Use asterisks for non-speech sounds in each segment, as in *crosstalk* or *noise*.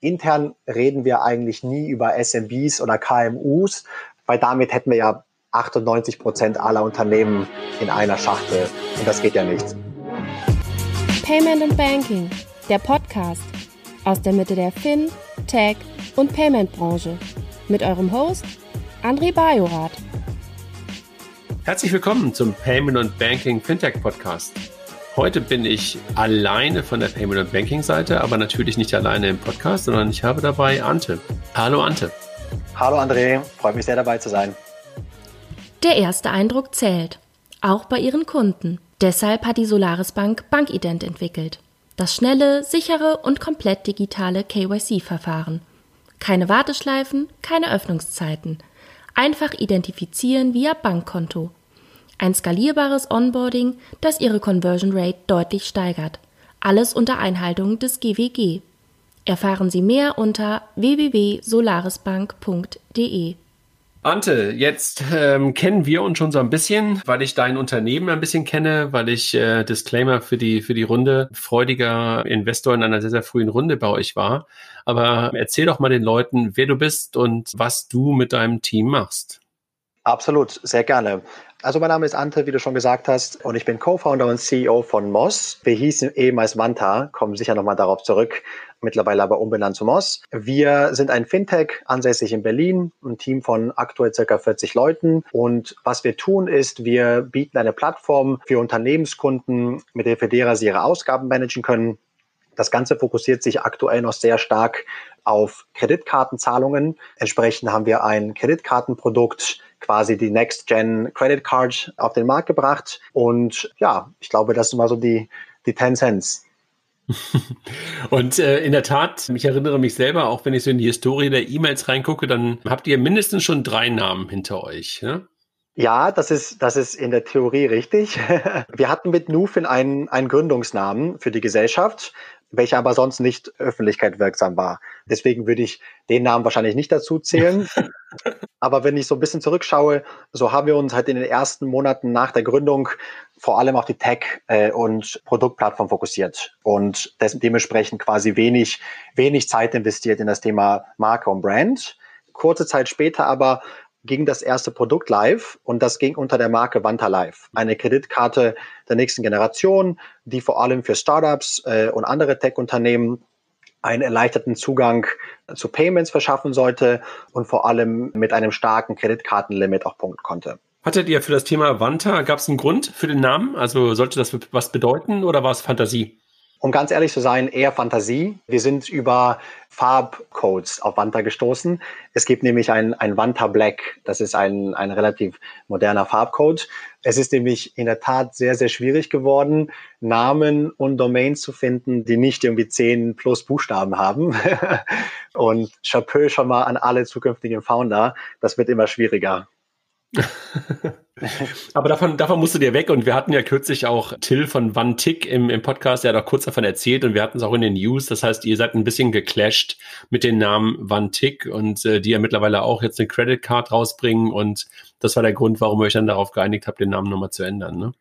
Intern reden wir eigentlich nie über SMBs oder KMUs, weil damit hätten wir ja 98 Prozent aller Unternehmen in einer Schachtel. Und das geht ja nicht. Payment and Banking, der Podcast aus der Mitte der Fin, Tech und Payment Branche. Mit eurem Host André Bajorath. Herzlich willkommen zum Payment and Banking Fintech Podcast. Heute bin ich alleine von der Payment und Banking Seite, aber natürlich nicht alleine im Podcast, sondern ich habe dabei Ante. Hallo Ante. Hallo André, freut mich sehr dabei zu sein. Der erste Eindruck zählt, auch bei ihren Kunden. Deshalb hat die Solaris Bank Bankident entwickelt. Das schnelle, sichere und komplett digitale KYC-Verfahren. Keine Warteschleifen, keine Öffnungszeiten. Einfach identifizieren via Bankkonto ein skalierbares Onboarding, das Ihre Conversion Rate deutlich steigert. Alles unter Einhaltung des GWG. Erfahren Sie mehr unter www.solarisbank.de. Ante, jetzt ähm, kennen wir uns schon so ein bisschen, weil ich dein Unternehmen ein bisschen kenne, weil ich äh, Disclaimer für die für die Runde freudiger Investor in einer sehr sehr frühen Runde bei euch war. Aber erzähl doch mal den Leuten, wer du bist und was du mit deinem Team machst. Absolut, sehr gerne. Also mein Name ist Ante, wie du schon gesagt hast, und ich bin Co-Founder und CEO von Moss. Wir hießen ehemals Manta, kommen sicher nochmal darauf zurück, mittlerweile aber umbenannt zu Moss. Wir sind ein Fintech, ansässig in Berlin, ein Team von aktuell circa 40 Leuten. Und was wir tun ist, wir bieten eine Plattform für Unternehmenskunden, mit der derer sie ihre Ausgaben managen können. Das Ganze fokussiert sich aktuell noch sehr stark auf Kreditkartenzahlungen. Entsprechend haben wir ein Kreditkartenprodukt, quasi die Next Gen Credit Card auf den Markt gebracht. Und ja, ich glaube, das sind mal so die, die 10 Cents. *laughs* Und äh, in der Tat, ich erinnere mich selber, auch wenn ich so in die Historie der E-Mails reingucke, dann habt ihr mindestens schon drei Namen hinter euch. Ne? Ja, das ist, das ist in der Theorie richtig. *laughs* Wir hatten mit Nufin einen, einen Gründungsnamen für die Gesellschaft welcher aber sonst nicht öffentlichkeitswirksam war. Deswegen würde ich den Namen wahrscheinlich nicht dazu zählen. *laughs* aber wenn ich so ein bisschen zurückschaue, so haben wir uns halt in den ersten Monaten nach der Gründung vor allem auf die Tech- äh, und Produktplattform fokussiert und dementsprechend quasi wenig, wenig Zeit investiert in das Thema Marke und Brand. Kurze Zeit später aber ging das erste Produkt live und das ging unter der Marke Vanta Live. Eine Kreditkarte der nächsten Generation, die vor allem für Startups äh, und andere Tech-Unternehmen einen erleichterten Zugang zu Payments verschaffen sollte und vor allem mit einem starken Kreditkartenlimit auch punkten konnte. Hattet ihr für das Thema Vanta, gab es einen Grund für den Namen? Also sollte das was bedeuten oder war es Fantasie? Um ganz ehrlich zu sein, eher Fantasie. Wir sind über Farbcodes auf Wanta gestoßen. Es gibt nämlich ein, ein Wanta Black. Das ist ein, ein relativ moderner Farbcode. Es ist nämlich in der Tat sehr, sehr schwierig geworden, Namen und Domains zu finden, die nicht irgendwie zehn plus Buchstaben haben. *laughs* und Chapeau schon mal an alle zukünftigen Founder. Das wird immer schwieriger. *laughs* Aber davon, davon musst du dir weg. Und wir hatten ja kürzlich auch Till von One Tick im, im Podcast, der hat auch kurz davon erzählt und wir hatten es auch in den News. Das heißt, ihr seid ein bisschen geclasht mit dem Namen One Tick und äh, die ja mittlerweile auch jetzt eine Credit Card rausbringen. Und das war der Grund, warum ihr euch dann darauf geeinigt habt, den Namen nochmal zu ändern. Ne?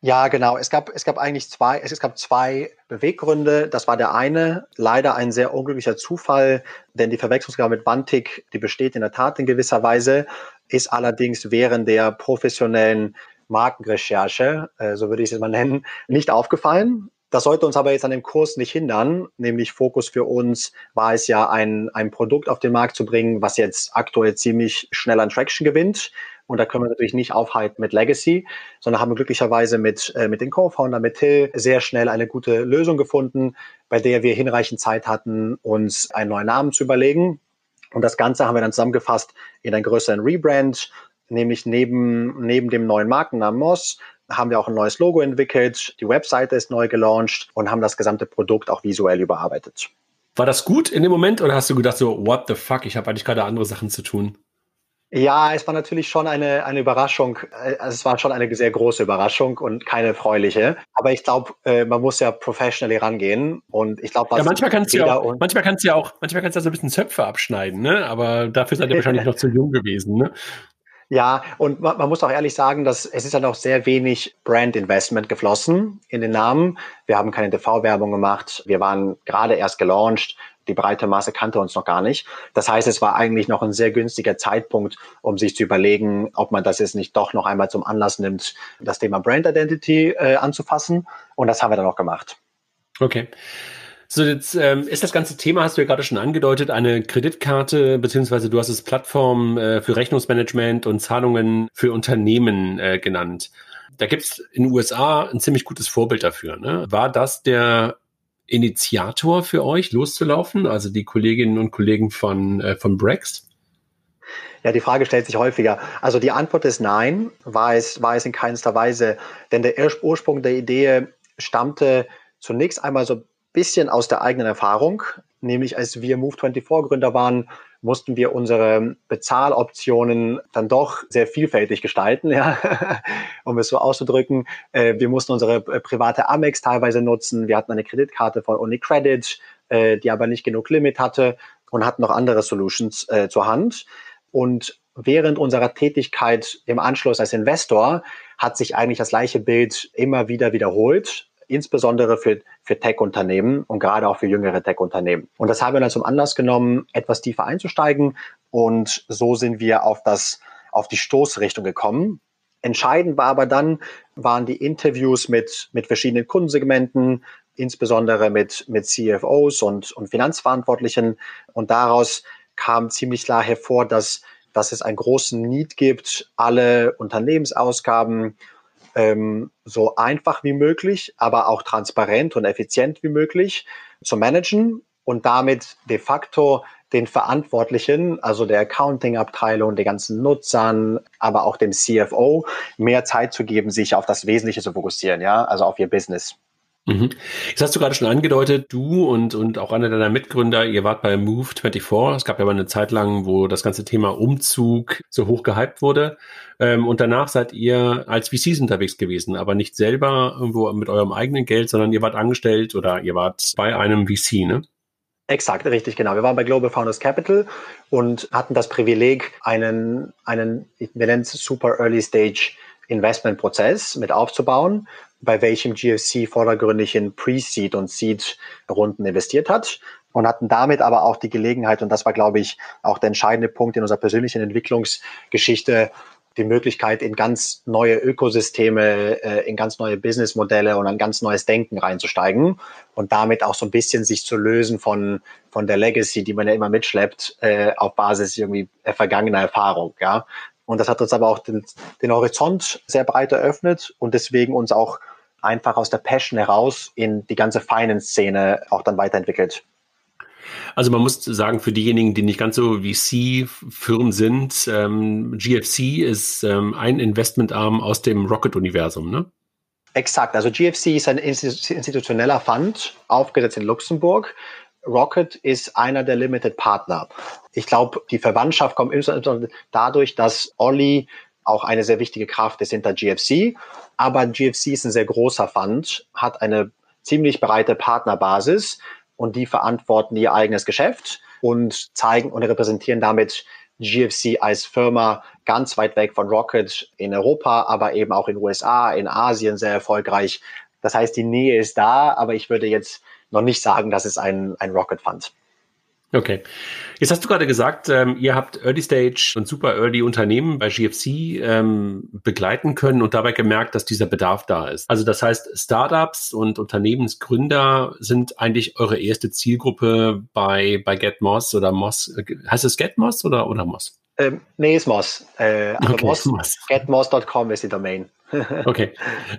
Ja, genau. Es gab, es gab eigentlich zwei, es gab zwei Beweggründe. Das war der eine, leider ein sehr unglücklicher Zufall, denn die Verwechslungsgabe mit Bantik, die besteht in der Tat in gewisser Weise, ist allerdings während der professionellen Markenrecherche, äh, so würde ich es mal nennen, nicht aufgefallen. Das sollte uns aber jetzt an dem Kurs nicht hindern, nämlich Fokus für uns war es ja, ein, ein Produkt auf den Markt zu bringen, was jetzt aktuell ziemlich schnell an Traction gewinnt und da können wir natürlich nicht aufhalten mit Legacy, sondern haben glücklicherweise mit, äh, mit den Co-Founder, mit Till, sehr schnell eine gute Lösung gefunden, bei der wir hinreichend Zeit hatten, uns einen neuen Namen zu überlegen. Und das Ganze haben wir dann zusammengefasst in einen größeren Rebrand, nämlich neben, neben dem neuen Markennamen Moss haben wir auch ein neues Logo entwickelt, die Webseite ist neu gelauncht und haben das gesamte Produkt auch visuell überarbeitet. War das gut in dem Moment oder hast du gedacht so, what the fuck, ich habe eigentlich gerade andere Sachen zu tun? Ja, es war natürlich schon eine, eine Überraschung. Äh, also es war schon eine sehr große Überraschung und keine erfreuliche. Aber ich glaube, äh, man muss ja professionally rangehen. Und ich glaube, ja, manchmal kannst du ja auch, manchmal kannst du ja auch, manchmal kannst du ja so ein bisschen Zöpfe abschneiden, ne? Aber dafür seid ihr *laughs* wahrscheinlich noch zu jung gewesen, ne? Ja, und man, man, muss auch ehrlich sagen, dass es ist ja noch sehr wenig Brand Investment geflossen in den Namen. Wir haben keine TV-Werbung gemacht. Wir waren gerade erst gelauncht. Die breite Masse kannte uns noch gar nicht. Das heißt, es war eigentlich noch ein sehr günstiger Zeitpunkt, um sich zu überlegen, ob man das jetzt nicht doch noch einmal zum Anlass nimmt, das Thema Brand Identity äh, anzufassen. Und das haben wir dann auch gemacht. Okay. So, jetzt ähm, ist das ganze Thema, hast du ja gerade schon angedeutet, eine Kreditkarte, beziehungsweise du hast es Plattform äh, für Rechnungsmanagement und Zahlungen für Unternehmen äh, genannt. Da gibt's in den USA ein ziemlich gutes Vorbild dafür. Ne? War das der Initiator für euch, loszulaufen, also die Kolleginnen und Kollegen von, äh, von Brex? Ja, die Frage stellt sich häufiger. Also die Antwort ist nein, war es, war es in keinster Weise. Denn der Ursprung der Idee stammte zunächst einmal so bisschen aus der eigenen Erfahrung, nämlich als wir Move24-Gründer waren, mussten wir unsere Bezahloptionen dann doch sehr vielfältig gestalten, *laughs* ja, um es so auszudrücken. Äh, wir mussten unsere äh, private Amex teilweise nutzen. Wir hatten eine Kreditkarte von UniCredit, äh, die aber nicht genug Limit hatte und hatten noch andere Solutions zur Hand. Und während unserer Tätigkeit im Anschluss als Investor hat sich eigentlich das gleiche Bild immer wieder wiederholt insbesondere für, für Tech-Unternehmen und gerade auch für jüngere Tech-Unternehmen. Und das haben wir dann zum Anlass genommen, etwas tiefer einzusteigen. Und so sind wir auf das, auf die Stoßrichtung gekommen. Entscheidend war aber dann, waren die Interviews mit, mit verschiedenen Kundensegmenten, insbesondere mit, mit CFOs und, und Finanzverantwortlichen. Und daraus kam ziemlich klar hervor, dass, dass es einen großen Need gibt, alle Unternehmensausgaben ähm, so einfach wie möglich, aber auch transparent und effizient wie möglich zu managen und damit de facto den Verantwortlichen, also der Accounting-Abteilung, den ganzen Nutzern, aber auch dem CFO mehr Zeit zu geben, sich auf das Wesentliche zu fokussieren, ja, also auf ihr Business. Mhm. Jetzt hast du gerade schon angedeutet, du und, und auch einer deiner Mitgründer, ihr wart bei Move24. Es gab ja mal eine Zeit lang, wo das ganze Thema Umzug so hoch gehypt wurde. Ähm, und danach seid ihr als VCs unterwegs gewesen, aber nicht selber irgendwo mit eurem eigenen Geld, sondern ihr wart angestellt oder ihr wart bei einem VC, ne? Exakt, richtig, genau. Wir waren bei Global Founders Capital und hatten das Privileg, einen, einen, wir nennen es Super Early Stage Investment-Prozess mit aufzubauen bei welchem GFC vordergründig in Pre-Seed und Seed-Runden investiert hat und hatten damit aber auch die Gelegenheit, und das war, glaube ich, auch der entscheidende Punkt in unserer persönlichen Entwicklungsgeschichte, die Möglichkeit, in ganz neue Ökosysteme, äh, in ganz neue Businessmodelle und ein ganz neues Denken reinzusteigen und damit auch so ein bisschen sich zu lösen von, von der Legacy, die man ja immer mitschleppt, äh, auf Basis irgendwie vergangener Erfahrung. Ja? Und das hat uns aber auch den, den Horizont sehr breit eröffnet und deswegen uns auch einfach aus der Passion heraus in die ganze Finance-Szene auch dann weiterentwickelt. Also man muss sagen, für diejenigen, die nicht ganz so VC-Firmen sind, ähm, GFC ist ähm, ein Investmentarm aus dem Rocket-Universum, ne? Exakt. Also GFC ist ein institutioneller Fund, aufgesetzt in Luxemburg Rocket ist einer der Limited Partner. Ich glaube, die Verwandtschaft kommt insbesondere dadurch, dass Olli auch eine sehr wichtige Kraft ist hinter GFC. Aber GFC ist ein sehr großer Fund, hat eine ziemlich breite Partnerbasis und die verantworten ihr eigenes Geschäft und zeigen und repräsentieren damit GFC als Firma ganz weit weg von Rocket in Europa, aber eben auch in USA, in Asien sehr erfolgreich. Das heißt, die Nähe ist da, aber ich würde jetzt noch nicht sagen, dass es ein, ein Rocket Fund. Okay. Jetzt hast du gerade gesagt, ähm, ihr habt Early Stage und Super Early Unternehmen bei GFC ähm, begleiten können und dabei gemerkt, dass dieser Bedarf da ist. Also das heißt, Startups und Unternehmensgründer sind eigentlich eure erste Zielgruppe bei, bei GetMoss oder Moss. Heißt es GetMoss oder, oder Moss? Ähm, nee, ist Moss. Äh, aber okay, Moss, Moss. Getmoss.com ist die Domain. *laughs* okay.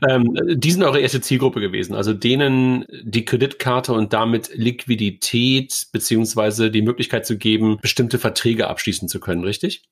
Ähm, die sind eure erste Zielgruppe gewesen, also denen die Kreditkarte und damit Liquidität beziehungsweise die Möglichkeit zu geben, bestimmte Verträge abschließen zu können, richtig?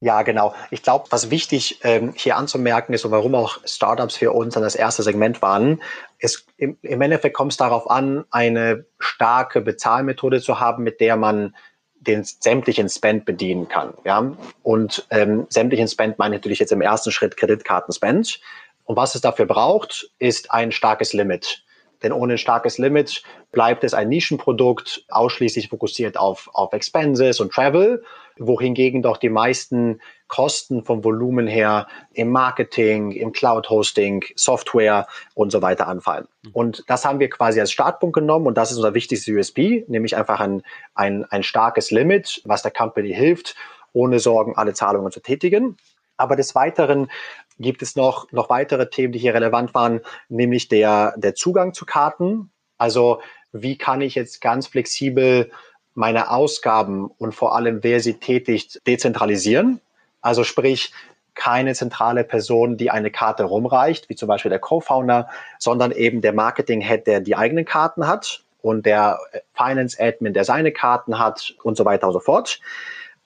Ja, genau. Ich glaube, was wichtig ähm, hier anzumerken ist und warum auch Startups für uns an das erste Segment waren, ist im, im Endeffekt kommt es darauf an, eine starke Bezahlmethode zu haben, mit der man den sämtlichen Spend bedienen kann. Ja? Und ähm, sämtlichen Spend meine ich natürlich jetzt im ersten Schritt Kreditkartenspend. Und was es dafür braucht, ist ein starkes Limit. Denn ohne ein starkes Limit bleibt es ein Nischenprodukt, ausschließlich fokussiert auf, auf Expenses und Travel, wohingegen doch die meisten Kosten vom Volumen her im Marketing, im Cloud-Hosting, Software und so weiter anfallen. Und das haben wir quasi als Startpunkt genommen und das ist unser wichtigstes USB, nämlich einfach ein, ein, ein starkes Limit, was der Company hilft, ohne Sorgen alle Zahlungen zu tätigen. Aber des Weiteren gibt es noch, noch weitere Themen, die hier relevant waren, nämlich der, der Zugang zu Karten. Also wie kann ich jetzt ganz flexibel meine Ausgaben und vor allem, wer sie tätigt, dezentralisieren? Also sprich, keine zentrale Person, die eine Karte rumreicht, wie zum Beispiel der Co-Founder, sondern eben der Marketing-Head, der die eigenen Karten hat und der Finance-Admin, der seine Karten hat und so weiter und so fort.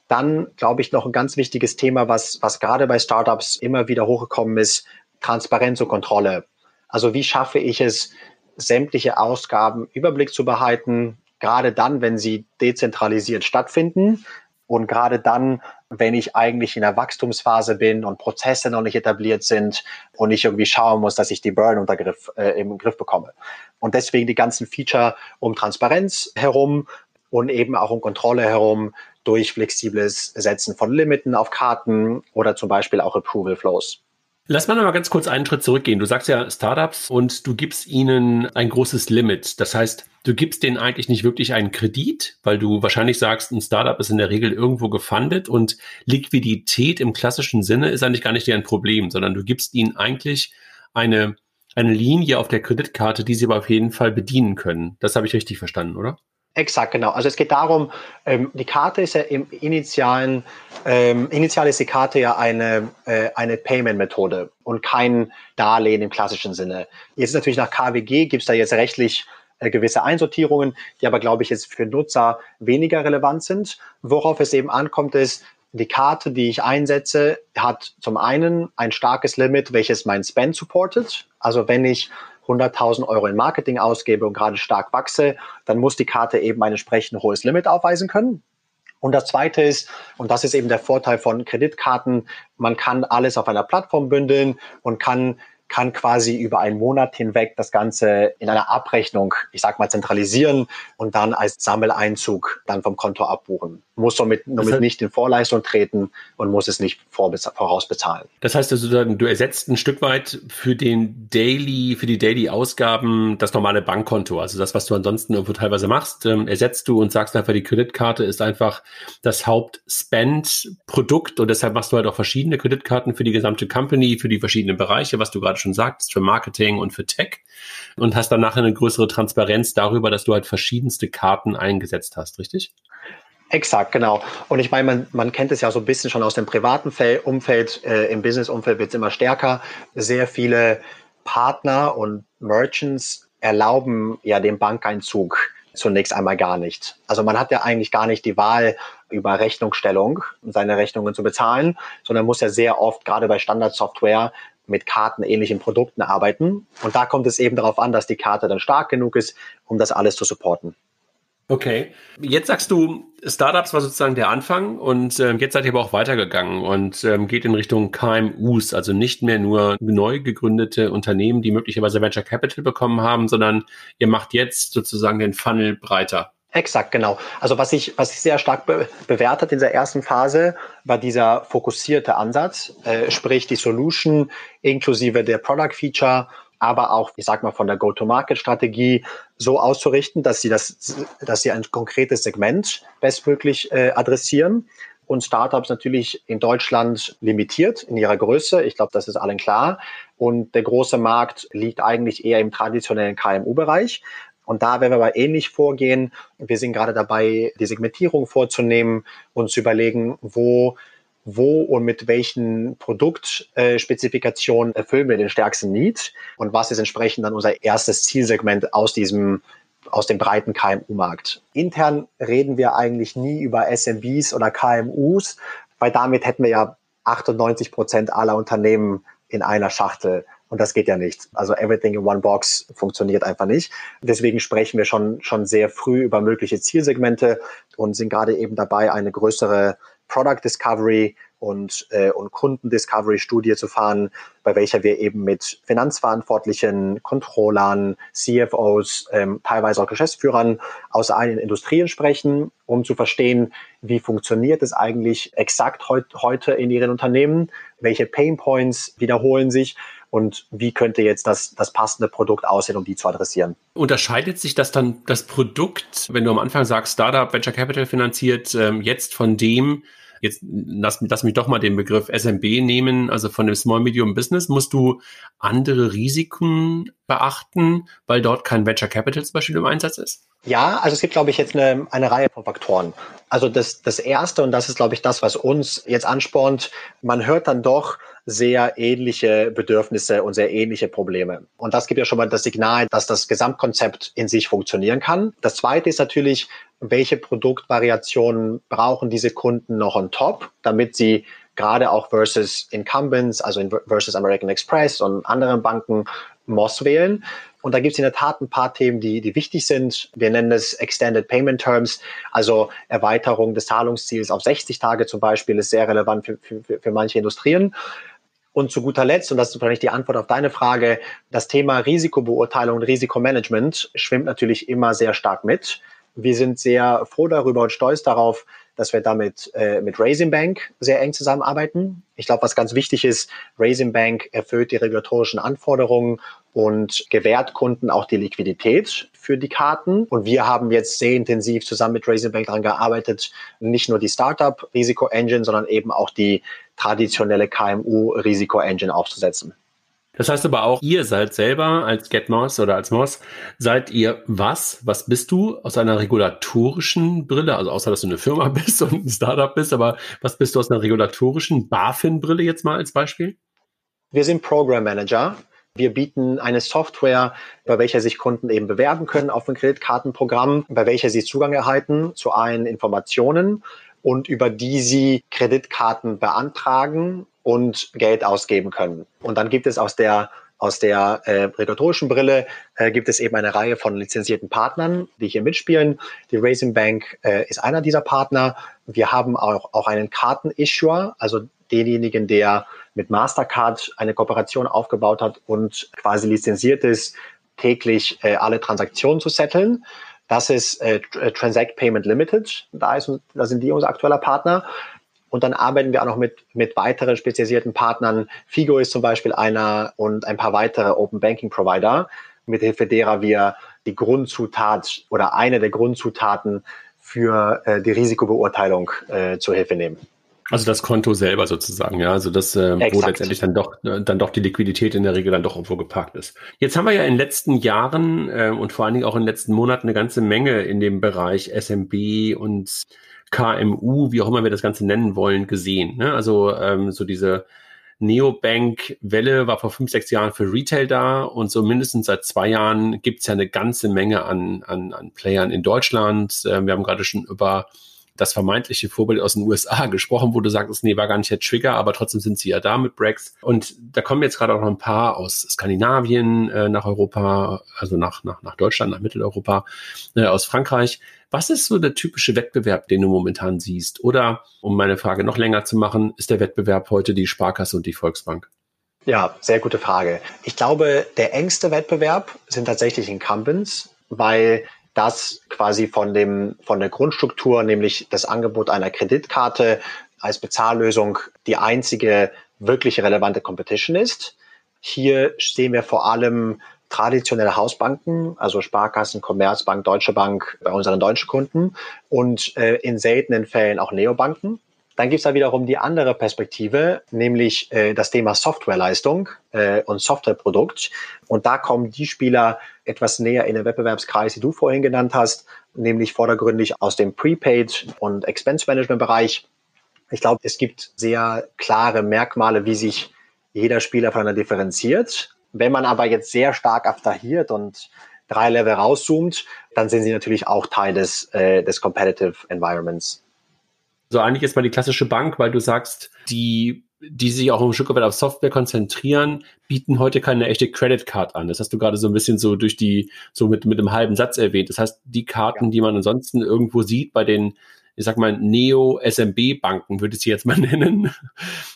Dann, glaube ich, noch ein ganz wichtiges Thema, was, was gerade bei Startups immer wieder hochgekommen ist, Transparenz und Kontrolle. Also wie schaffe ich es, sämtliche Ausgaben Überblick zu behalten, gerade dann, wenn sie dezentralisiert stattfinden und gerade dann, wenn ich eigentlich in der Wachstumsphase bin und Prozesse noch nicht etabliert sind und ich irgendwie schauen muss, dass ich die Burn unter Griff, äh, im Griff bekomme. Und deswegen die ganzen Feature um Transparenz herum und eben auch um Kontrolle herum durch flexibles Setzen von Limiten auf Karten oder zum Beispiel auch Approval Flows. Lass mal noch mal ganz kurz einen Schritt zurückgehen. Du sagst ja Startups und du gibst ihnen ein großes Limit. Das heißt, du gibst denen eigentlich nicht wirklich einen Kredit, weil du wahrscheinlich sagst, ein Startup ist in der Regel irgendwo gefundet und Liquidität im klassischen Sinne ist eigentlich gar nicht deren Problem, sondern du gibst ihnen eigentlich eine, eine Linie auf der Kreditkarte, die sie aber auf jeden Fall bedienen können. Das habe ich richtig verstanden, oder? Exakt, genau. Also es geht darum, ähm, die Karte ist ja im initialen, ähm, initial ist die Karte ja eine, äh, eine Payment-Methode und kein Darlehen im klassischen Sinne. Jetzt natürlich nach KWG gibt es da jetzt rechtlich äh, gewisse Einsortierungen, die aber, glaube ich, jetzt für Nutzer weniger relevant sind. Worauf es eben ankommt, ist, die Karte, die ich einsetze, hat zum einen ein starkes Limit, welches mein Spend supportet. Also wenn ich 100.000 Euro in Marketing ausgebe und gerade stark wachse, dann muss die Karte eben ein entsprechend hohes Limit aufweisen können. Und das Zweite ist, und das ist eben der Vorteil von Kreditkarten, man kann alles auf einer Plattform bündeln und kann kann quasi über einen Monat hinweg das Ganze in einer Abrechnung, ich sag mal, zentralisieren und dann als Sammeleinzug dann vom Konto abbuchen. Muss somit, somit nicht in Vorleistung treten und muss es nicht vorausbezahlen. Das heißt also, du ersetzt ein Stück weit für den Daily, für die Daily-Ausgaben das normale Bankkonto. Also das, was du ansonsten irgendwo teilweise machst, ähm, ersetzt du und sagst einfach, die Kreditkarte ist einfach das Haupt-Spend-Produkt und deshalb machst du halt auch verschiedene Kreditkarten für die gesamte Company, für die verschiedenen Bereiche, was du gerade schon sagtest, für Marketing und für Tech und hast dann nachher eine größere Transparenz darüber, dass du halt verschiedenste Karten eingesetzt hast, richtig? Exakt, genau. Und ich meine, man, man kennt es ja so ein bisschen schon aus dem privaten Umfeld, äh, im Business-Umfeld wird es immer stärker. Sehr viele Partner und Merchants erlauben ja den Bankeinzug zunächst einmal gar nicht. Also man hat ja eigentlich gar nicht die Wahl über Rechnungsstellung, seine Rechnungen zu bezahlen, sondern muss ja sehr oft, gerade bei Standardsoftware, mit kartenähnlichen Produkten arbeiten. Und da kommt es eben darauf an, dass die Karte dann stark genug ist, um das alles zu supporten. Okay. Jetzt sagst du, Startups war sozusagen der Anfang und ähm, jetzt seid ihr aber auch weitergegangen und ähm, geht in Richtung KMUs, also nicht mehr nur neu gegründete Unternehmen, die möglicherweise Venture Capital bekommen haben, sondern ihr macht jetzt sozusagen den Funnel breiter. Exakt, genau. Also was ich, was ich sehr stark be bewertet in der ersten Phase, war dieser fokussierte Ansatz, äh, sprich die Solution inklusive der Product Feature, aber auch, ich sag mal, von der Go-to-Market-Strategie so auszurichten, dass sie das, dass sie ein konkretes Segment bestmöglich äh, adressieren und Startups natürlich in Deutschland limitiert in ihrer Größe. Ich glaube, das ist allen klar. Und der große Markt liegt eigentlich eher im traditionellen KMU-Bereich. Und da werden wir aber ähnlich vorgehen. Wir sind gerade dabei, die Segmentierung vorzunehmen und zu überlegen, wo wo und mit welchen Produktspezifikationen erfüllen wir den stärksten Need und was ist entsprechend dann unser erstes Zielsegment aus diesem aus dem breiten KMU-Markt. Intern reden wir eigentlich nie über SMBs oder KMUs, weil damit hätten wir ja 98 Prozent aller Unternehmen in einer Schachtel. Und das geht ja nicht. Also everything in one box funktioniert einfach nicht. Deswegen sprechen wir schon, schon sehr früh über mögliche Zielsegmente und sind gerade eben dabei, eine größere Product Discovery und, äh, und Kundendiscovery-Studie zu fahren, bei welcher wir eben mit Finanzverantwortlichen, Controllern, CFOs, ähm, teilweise auch Geschäftsführern aus allen Industrien sprechen, um zu verstehen, wie funktioniert es eigentlich exakt heut, heute in ihren Unternehmen, welche Pain Points wiederholen sich und wie könnte jetzt das, das passende Produkt aussehen, um die zu adressieren. Unterscheidet sich das dann das Produkt, wenn du am Anfang sagst, Startup, Venture Capital finanziert, ähm, jetzt von dem, jetzt lass, lass mich doch mal den Begriff SMB nehmen, also von dem Small Medium Business, musst du andere Risiken beachten, weil dort kein Venture Capital zum Beispiel im Einsatz ist? Ja, also es gibt, glaube ich, jetzt eine, eine Reihe von Faktoren. Also das, das Erste, und das ist, glaube ich, das, was uns jetzt anspornt, man hört dann doch, sehr ähnliche Bedürfnisse und sehr ähnliche Probleme. Und das gibt ja schon mal das Signal, dass das Gesamtkonzept in sich funktionieren kann. Das zweite ist natürlich, welche Produktvariationen brauchen diese Kunden noch on top, damit sie gerade auch versus Incumbents, also versus American Express und anderen Banken Moss wählen. Und da gibt es in der Tat ein paar Themen, die, die wichtig sind. Wir nennen es Extended Payment Terms, also Erweiterung des Zahlungsziels auf 60 Tage zum Beispiel, ist sehr relevant für, für, für manche Industrien. Und zu guter Letzt, und das ist wahrscheinlich die Antwort auf deine Frage, das Thema Risikobeurteilung und Risikomanagement schwimmt natürlich immer sehr stark mit. Wir sind sehr froh darüber und stolz darauf, dass wir damit äh, mit Raising Bank sehr eng zusammenarbeiten. Ich glaube, was ganz wichtig ist, Raising Bank erfüllt die regulatorischen Anforderungen und gewährt Kunden auch die Liquidität für die Karten. Und wir haben jetzt sehr intensiv zusammen mit Raising Bank daran gearbeitet, nicht nur die Startup-Risiko-Engine, sondern eben auch die traditionelle KMU-Risiko-Engine aufzusetzen. Das heißt aber auch, ihr seid selber als GetMoss oder als Moss, seid ihr was? Was bist du aus einer regulatorischen Brille? Also außer, dass du eine Firma *laughs* bist und ein Startup bist, aber was bist du aus einer regulatorischen BaFin-Brille jetzt mal als Beispiel? Wir sind Program Manager. Wir bieten eine Software, bei welcher sich Kunden eben bewerben können auf ein Kreditkartenprogramm, bei welcher sie Zugang erhalten zu allen Informationen und über die sie Kreditkarten beantragen und Geld ausgeben können. Und dann gibt es aus der aus der äh, regulatorischen Brille äh, gibt es eben eine Reihe von lizenzierten Partnern, die hier mitspielen. Die Raisin Bank äh, ist einer dieser Partner. Wir haben auch, auch einen Kartenissuer, also denjenigen, der mit Mastercard eine Kooperation aufgebaut hat und quasi lizenziert ist, täglich äh, alle Transaktionen zu setteln. Das ist äh, Transact Payment Limited. Da, ist, da sind die unser aktueller Partner. Und dann arbeiten wir auch noch mit, mit weiteren spezialisierten Partnern. Figo ist zum Beispiel einer und ein paar weitere Open Banking Provider, mithilfe derer wir die Grundzutat oder eine der Grundzutaten für äh, die Risikobeurteilung äh, zur Hilfe nehmen. Also das Konto selber sozusagen, ja, also das, äh, wo letztendlich dann doch, äh, dann doch die Liquidität in der Regel dann doch irgendwo geparkt ist. Jetzt haben wir ja in den letzten Jahren äh, und vor allen Dingen auch in den letzten Monaten eine ganze Menge in dem Bereich SMB und KMU, wie auch immer wir das Ganze nennen wollen, gesehen. Ne? Also ähm, so diese Neobank-Welle war vor fünf, sechs Jahren für Retail da und so mindestens seit zwei Jahren gibt's ja eine ganze Menge an, an, an Playern in Deutschland. Ähm, wir haben gerade schon über das vermeintliche Vorbild aus den USA *laughs* gesprochen, wo du sagst, nee, war gar nicht der Trigger, aber trotzdem sind sie ja da mit Brex. Und da kommen jetzt gerade auch noch ein paar aus Skandinavien äh, nach Europa, also nach, nach, nach Deutschland, nach Mitteleuropa, äh, aus Frankreich. Was ist so der typische Wettbewerb, den du momentan siehst? Oder, um meine Frage noch länger zu machen, ist der Wettbewerb heute die Sparkasse und die Volksbank? Ja, sehr gute Frage. Ich glaube, der engste Wettbewerb sind tatsächlich Incumbents, weil das quasi von dem, von der Grundstruktur, nämlich das Angebot einer Kreditkarte als Bezahllösung die einzige wirklich relevante Competition ist. Hier sehen wir vor allem traditionelle Hausbanken, also Sparkassen, Commerzbank, Deutsche Bank bei unseren deutschen Kunden und äh, in seltenen Fällen auch Neobanken. Dann gibt's da wiederum die andere Perspektive, nämlich äh, das Thema Softwareleistung äh, und Softwareprodukt. Und da kommen die Spieler etwas näher in den Wettbewerbskreis, die du vorhin genannt hast, nämlich vordergründig aus dem Prepaid- und Expense-Management-Bereich. Ich glaube, es gibt sehr klare Merkmale, wie sich jeder Spieler voneinander differenziert. Wenn man aber jetzt sehr stark abstrahiert und drei Level rauszoomt, dann sind sie natürlich auch Teil des, äh, des Competitive Environments. So eigentlich ist mal die klassische Bank, weil du sagst, die, die sich auch ein Stück weit auf Software konzentrieren, bieten heute keine echte Credit Card an. Das hast du gerade so ein bisschen so durch die, so mit, mit einem halben Satz erwähnt. Das heißt, die Karten, ja. die man ansonsten irgendwo sieht bei den ich sag mal, Neo-SMB-Banken, würde ich sie jetzt mal *laughs* nennen.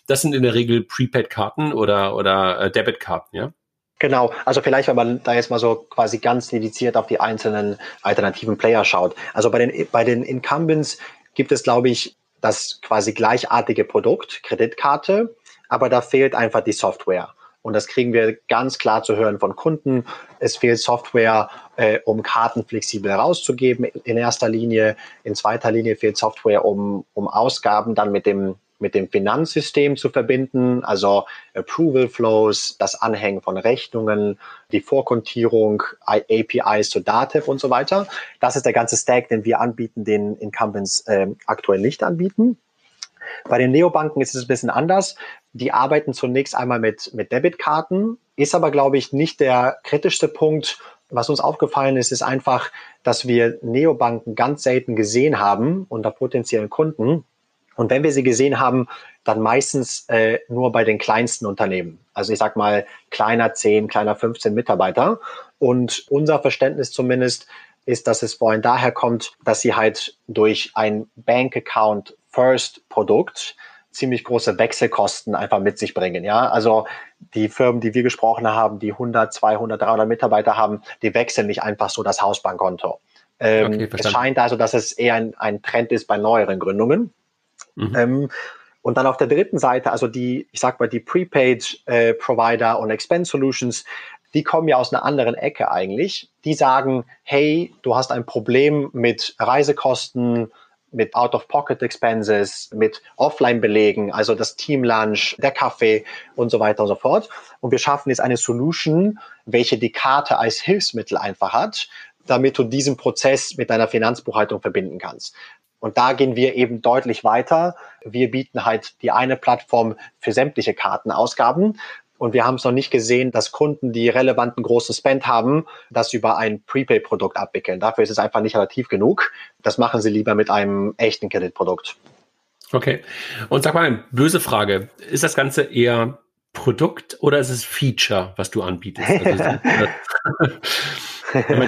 Das sind in der Regel Prepaid-Karten oder, oder äh, Debit-Karten, ja? Genau, also vielleicht, wenn man da jetzt mal so quasi ganz dediziert auf die einzelnen alternativen Player schaut. Also bei den, bei den Incumbents gibt es, glaube ich, das quasi gleichartige Produkt, Kreditkarte, aber da fehlt einfach die Software. Und das kriegen wir ganz klar zu hören von Kunden. Es fehlt Software, äh, um Karten flexibel herauszugeben in erster Linie. In zweiter Linie fehlt Software, um, um Ausgaben dann mit dem, mit dem Finanzsystem zu verbinden, also Approval Flows, das Anhängen von Rechnungen, die Vorkontierung, APIs zu Datev und so weiter. Das ist der ganze Stack, den wir anbieten, den Incumbents äh, aktuell nicht anbieten. Bei den Neobanken ist es ein bisschen anders. Die arbeiten zunächst einmal mit, mit Debitkarten, ist aber, glaube ich, nicht der kritischste Punkt. Was uns aufgefallen ist, ist einfach, dass wir Neobanken ganz selten gesehen haben unter potenziellen Kunden. Und wenn wir sie gesehen haben, dann meistens äh, nur bei den kleinsten Unternehmen. Also ich sag mal kleiner 10, kleiner 15 Mitarbeiter. Und unser Verständnis zumindest ist, dass es vorhin daher kommt, dass sie halt durch ein Bank Account First Produkt ziemlich große Wechselkosten einfach mit sich bringen. Ja, also die Firmen, die wir gesprochen haben, die 100, 200, 300 Mitarbeiter haben, die wechseln nicht einfach so das Hausbankkonto. Ähm, okay, es scheint also, dass es eher ein, ein Trend ist bei neueren Gründungen. Mhm. Ähm, und dann auf der dritten Seite, also die, ich sag mal, die Prepaid-Provider äh, und Expense Solutions, die kommen ja aus einer anderen Ecke eigentlich. Die sagen, hey, du hast ein Problem mit Reisekosten, mit Out-of-Pocket-Expenses, mit Offline-Belegen, also das Team-Lunch, der Kaffee und so weiter und so fort. Und wir schaffen jetzt eine Solution, welche die Karte als Hilfsmittel einfach hat, damit du diesen Prozess mit deiner Finanzbuchhaltung verbinden kannst. Und da gehen wir eben deutlich weiter. Wir bieten halt die eine Plattform für sämtliche Kartenausgaben. Und wir haben es noch nicht gesehen, dass Kunden, die relevanten großen Spend haben, das über ein Prepay-Produkt abwickeln. Dafür ist es einfach nicht relativ genug. Das machen sie lieber mit einem echten Kreditprodukt. Okay. Und sag mal, böse Frage. Ist das Ganze eher Produkt oder ist es Feature, was du anbietest? Also, *laughs*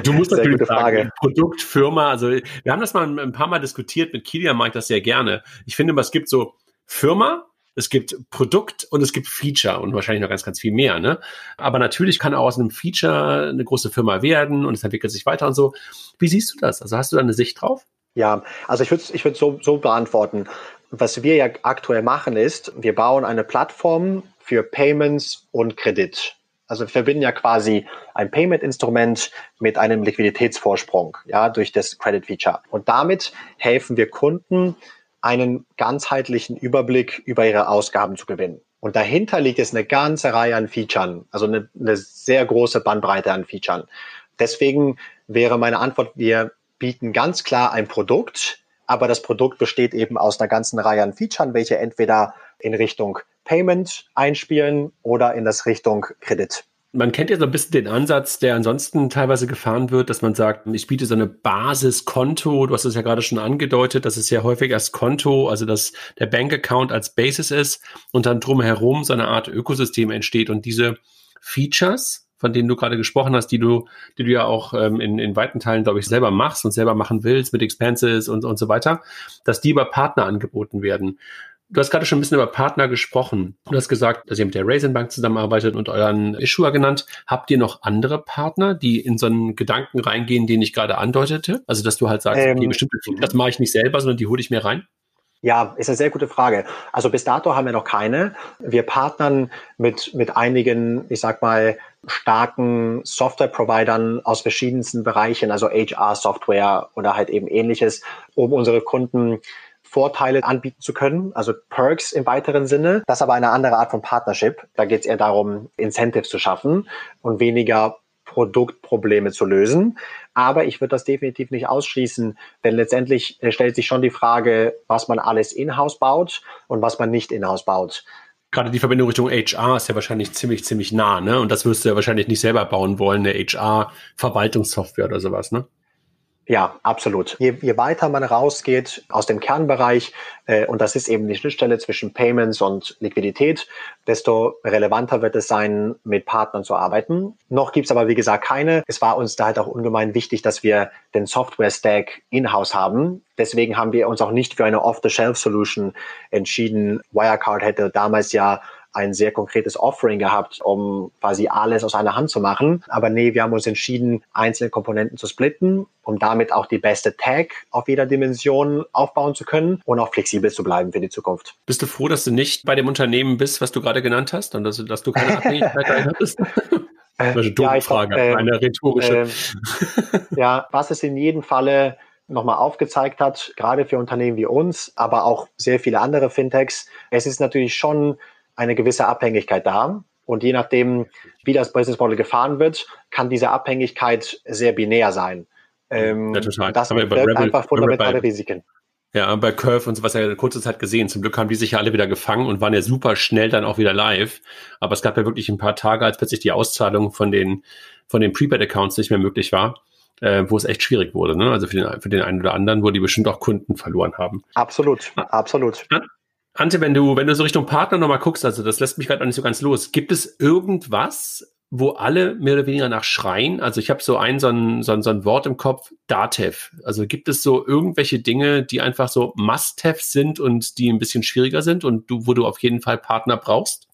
du musst natürlich sagen, Produkt, Firma, also wir haben das mal ein paar Mal diskutiert, mit Kilian mag das sehr gerne. Ich finde, es gibt so Firma, es gibt Produkt und es gibt Feature und wahrscheinlich noch ganz, ganz viel mehr. Ne? Aber natürlich kann auch aus einem Feature eine große Firma werden und es entwickelt sich weiter und so. Wie siehst du das? Also hast du da eine Sicht drauf? Ja, also ich würde ich würd so, so beantworten. Was wir ja aktuell machen ist, wir bauen eine Plattform für Payments und Kredit. Also wir verbinden ja quasi ein Payment-Instrument mit einem Liquiditätsvorsprung, ja, durch das Credit Feature. Und damit helfen wir Kunden, einen ganzheitlichen Überblick über ihre Ausgaben zu gewinnen. Und dahinter liegt jetzt eine ganze Reihe an Features, also eine, eine sehr große Bandbreite an Features. Deswegen wäre meine Antwort, wir bieten ganz klar ein Produkt, aber das Produkt besteht eben aus einer ganzen Reihe an Features, welche entweder in Richtung Payment einspielen oder in das Richtung Kredit man kennt ja so ein bisschen den Ansatz, der ansonsten teilweise gefahren wird, dass man sagt, ich biete so eine Basiskonto. Du hast es ja gerade schon angedeutet, dass es ja häufig als Konto, also dass der Bankaccount als Basis ist und dann drumherum so eine Art Ökosystem entsteht und diese Features, von denen du gerade gesprochen hast, die du, die du ja auch ähm, in, in weiten Teilen, glaube ich, selber machst und selber machen willst mit Expenses und, und so weiter, dass die über Partner angeboten werden. Du hast gerade schon ein bisschen über Partner gesprochen. Du hast gesagt, dass ihr mit der Raisin Bank zusammenarbeitet und euren Issuer genannt. Habt ihr noch andere Partner, die in so einen Gedanken reingehen, den ich gerade andeutete? Also, dass du halt sagst, ähm, okay, bestimmte das mache ich nicht selber, sondern die hole ich mir rein? Ja, ist eine sehr gute Frage. Also bis dato haben wir noch keine. Wir partnern mit, mit einigen, ich sag mal, starken Software-Providern aus verschiedensten Bereichen, also HR-Software oder halt eben ähnliches, um unsere Kunden Vorteile anbieten zu können, also Perks im weiteren Sinne. Das ist aber eine andere Art von Partnership. Da geht es eher darum, Incentives zu schaffen und weniger Produktprobleme zu lösen. Aber ich würde das definitiv nicht ausschließen, denn letztendlich äh, stellt sich schon die Frage, was man alles in-house baut und was man nicht in-house baut. Gerade die Verbindung Richtung HR ist ja wahrscheinlich ziemlich, ziemlich nah, ne? Und das wirst du ja wahrscheinlich nicht selber bauen wollen, eine HR-Verwaltungssoftware oder sowas, ne? Ja, absolut. Je, je weiter man rausgeht aus dem Kernbereich, äh, und das ist eben die Schnittstelle zwischen Payments und Liquidität, desto relevanter wird es sein, mit Partnern zu arbeiten. Noch gibt's aber, wie gesagt, keine. Es war uns da halt auch ungemein wichtig, dass wir den Software-Stack in-house haben. Deswegen haben wir uns auch nicht für eine Off-the-Shelf-Solution entschieden. Wirecard hätte damals ja ein sehr konkretes Offering gehabt, um quasi alles aus einer Hand zu machen. Aber nee, wir haben uns entschieden, einzelne Komponenten zu splitten, um damit auch die beste Tag auf jeder Dimension aufbauen zu können und auch flexibel zu bleiben für die Zukunft. Bist du froh, dass du nicht bei dem Unternehmen bist, was du gerade genannt hast und dass, dass du keine *laughs* Abhängigkeit hattest? Äh, eine dumme ja, Frage, glaub, äh, eine rhetorische. Äh, ja, was es in jedem Falle nochmal aufgezeigt hat, gerade für Unternehmen wie uns, aber auch sehr viele andere Fintechs, es ist natürlich schon eine gewisse Abhängigkeit da. Und je nachdem, wie das Business Model gefahren wird, kann diese Abhängigkeit sehr binär sein. Ähm, ja, total. Das birgt einfach fundamentale Risiken. Ja, bei Curve und so was ja kurze Zeit gesehen. Zum Glück haben die sich ja alle wieder gefangen und waren ja super schnell dann auch wieder live. Aber es gab ja wirklich ein paar Tage, als plötzlich die Auszahlung von den, von den Prepaid-Accounts nicht mehr möglich war, äh, wo es echt schwierig wurde. Ne? Also für den, für den einen oder anderen, wo die bestimmt auch Kunden verloren haben. Absolut, ah. absolut. Ante, wenn du, wenn du so Richtung Partner nochmal guckst, also das lässt mich gerade noch nicht so ganz los. Gibt es irgendwas, wo alle mehr oder weniger nach schreien? Also ich habe so ein, so ein, so ein, so ein Wort im Kopf, Datev. Also gibt es so irgendwelche Dinge, die einfach so Must-Have sind und die ein bisschen schwieriger sind und du, wo du auf jeden Fall Partner brauchst?